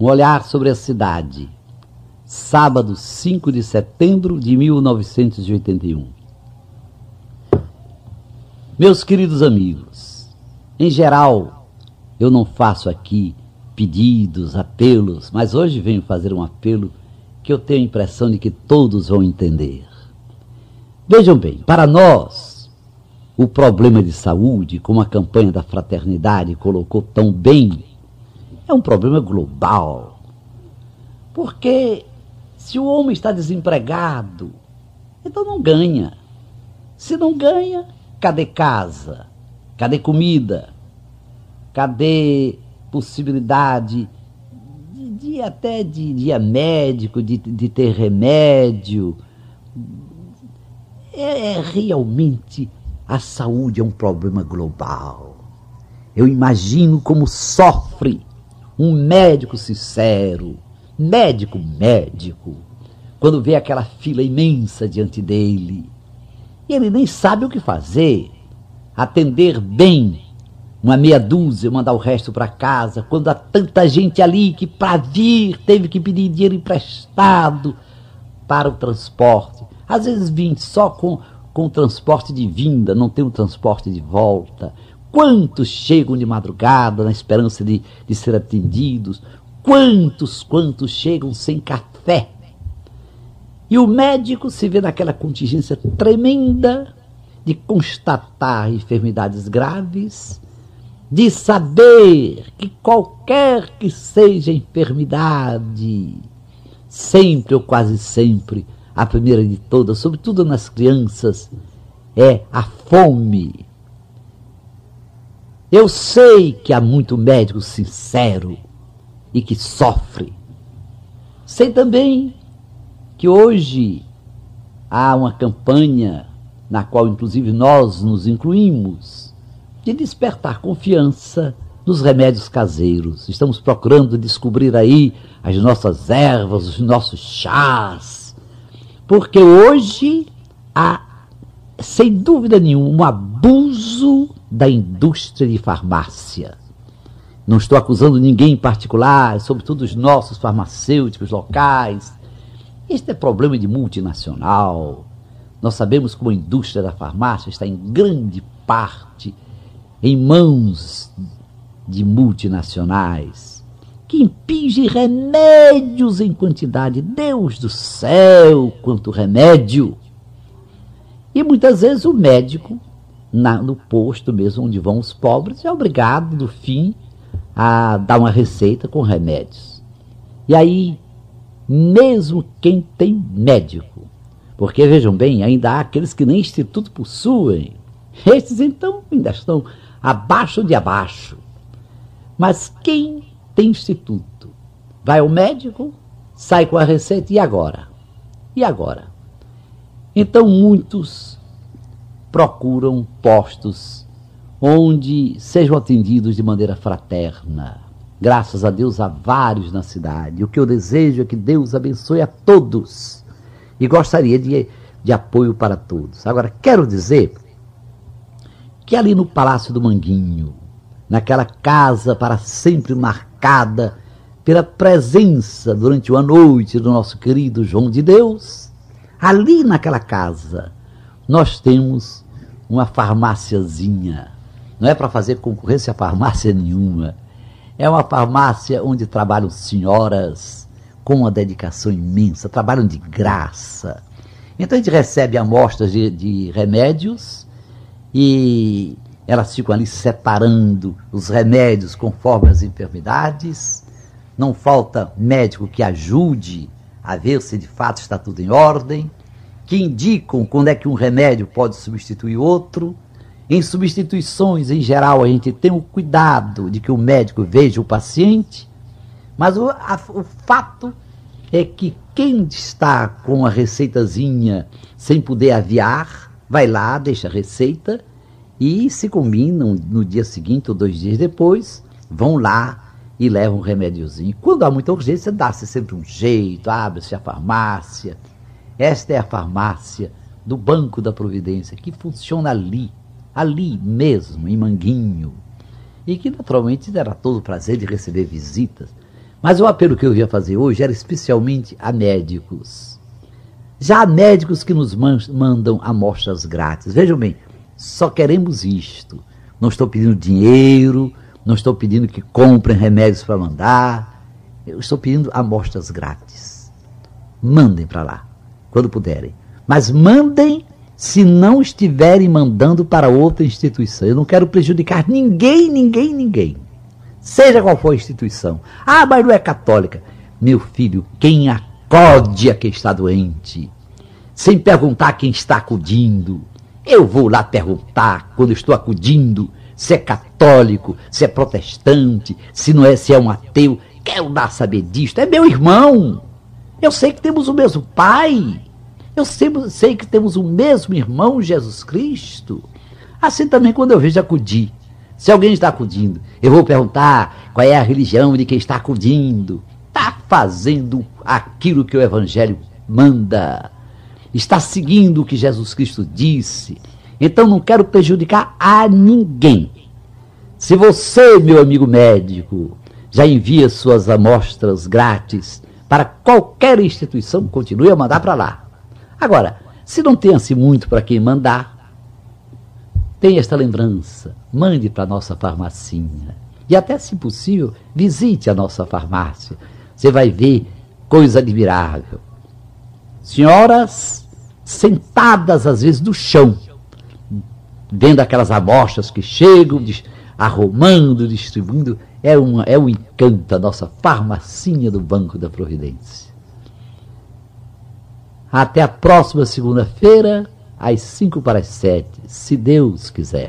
Um olhar sobre a cidade. Sábado, 5 de setembro de 1981. Meus queridos amigos, em geral, eu não faço aqui pedidos, apelos, mas hoje venho fazer um apelo que eu tenho a impressão de que todos vão entender. Vejam bem, para nós, o problema de saúde, como a campanha da fraternidade colocou tão bem, é um problema global. Porque se o homem está desempregado, então não ganha. Se não ganha, cadê casa? Cadê comida? Cadê possibilidade de, de até de, de ir médico, de, de ter remédio? É, é realmente a saúde é um problema global. Eu imagino como sofre um médico sincero, médico médico, quando vê aquela fila imensa diante dele. E ele nem sabe o que fazer. Atender bem uma meia dúzia, mandar o resto para casa, quando há tanta gente ali que para vir teve que pedir dinheiro emprestado para o transporte. Às vezes vim só com, com o transporte de vinda, não tem o transporte de volta. Quantos chegam de madrugada na esperança de, de ser atendidos? Quantos, quantos chegam sem café? E o médico se vê naquela contingência tremenda de constatar enfermidades graves, de saber que qualquer que seja enfermidade, sempre ou quase sempre, a primeira de todas, sobretudo nas crianças, é a fome eu sei que há muito médico sincero e que sofre. Sei também que hoje há uma campanha na qual inclusive nós nos incluímos de despertar confiança nos remédios caseiros. Estamos procurando descobrir aí as nossas ervas, os nossos chás. Porque hoje há, sem dúvida nenhuma, um abuso da indústria de farmácia. Não estou acusando ninguém em particular, sobretudo os nossos farmacêuticos locais. Este é problema de multinacional. Nós sabemos como a indústria da farmácia está em grande parte em mãos de multinacionais que impingem remédios em quantidade. Deus do céu, quanto remédio! E muitas vezes o médico na, no posto mesmo onde vão os pobres, é obrigado, no fim, a dar uma receita com remédios. E aí, mesmo quem tem médico, porque vejam bem, ainda há aqueles que nem instituto possuem, esses então ainda estão abaixo de abaixo. Mas quem tem instituto vai ao médico, sai com a receita e agora? E agora? Então muitos procuram postos onde sejam atendidos de maneira fraterna. Graças a Deus há vários na cidade. O que eu desejo é que Deus abençoe a todos. E gostaria de, de apoio para todos. Agora, quero dizer que ali no Palácio do Manguinho, naquela casa para sempre marcada pela presença durante uma noite do nosso querido João de Deus, ali naquela casa, nós temos uma farmáciazinha. Não é para fazer concorrência a farmácia nenhuma. É uma farmácia onde trabalham senhoras com uma dedicação imensa, trabalham de graça. Então a gente recebe amostras de, de remédios e elas ficam ali separando os remédios conforme as enfermidades. Não falta médico que ajude a ver se de fato está tudo em ordem que indicam quando é que um remédio pode substituir outro. Em substituições, em geral, a gente tem o cuidado de que o médico veja o paciente, mas o, a, o fato é que quem está com a receitazinha sem poder aviar, vai lá, deixa a receita e se combinam no dia seguinte ou dois dias depois, vão lá e levam um remédiozinho. Quando há muita urgência, dá-se sempre um jeito, abre-se a farmácia, esta é a farmácia do Banco da Providência, que funciona ali, ali mesmo, em Manguinho. E que naturalmente terá todo o prazer de receber visitas. Mas o apelo que eu ia fazer hoje era especialmente a médicos. Já há médicos que nos mandam amostras grátis. Vejam bem, só queremos isto. Não estou pedindo dinheiro, não estou pedindo que comprem remédios para mandar. Eu estou pedindo amostras grátis. Mandem para lá, quando puderem. Mas mandem se não estiverem mandando para outra instituição. Eu não quero prejudicar ninguém, ninguém, ninguém. Seja qual for a instituição. Ah, mas não é católica. Meu filho, quem acode a quem está doente, sem perguntar quem está acudindo. Eu vou lá perguntar, quando estou acudindo, se é católico, se é protestante, se não é, se é um ateu. Quero dar saber disto. É meu irmão. Eu sei que temos o mesmo pai. Eu sempre sei que temos o mesmo irmão, Jesus Cristo. Assim também quando eu vejo acudir. Se alguém está acudindo, eu vou perguntar qual é a religião de quem está acudindo. Está fazendo aquilo que o Evangelho manda. Está seguindo o que Jesus Cristo disse. Então não quero prejudicar a ninguém. Se você, meu amigo médico, já envia suas amostras grátis para qualquer instituição, continue a mandar para lá. Agora, se não tem assim muito para quem mandar, tem esta lembrança, mande para a nossa farmacinha. E até, se possível, visite a nossa farmácia. Você vai ver coisa admirável. Senhoras sentadas, às vezes, no chão, vendo aquelas amostras que chegam, arrumando, distribuindo. É, uma, é um encanto a nossa farmacinha do Banco da Providência. Até a próxima segunda-feira, às cinco para as sete, se Deus quiser.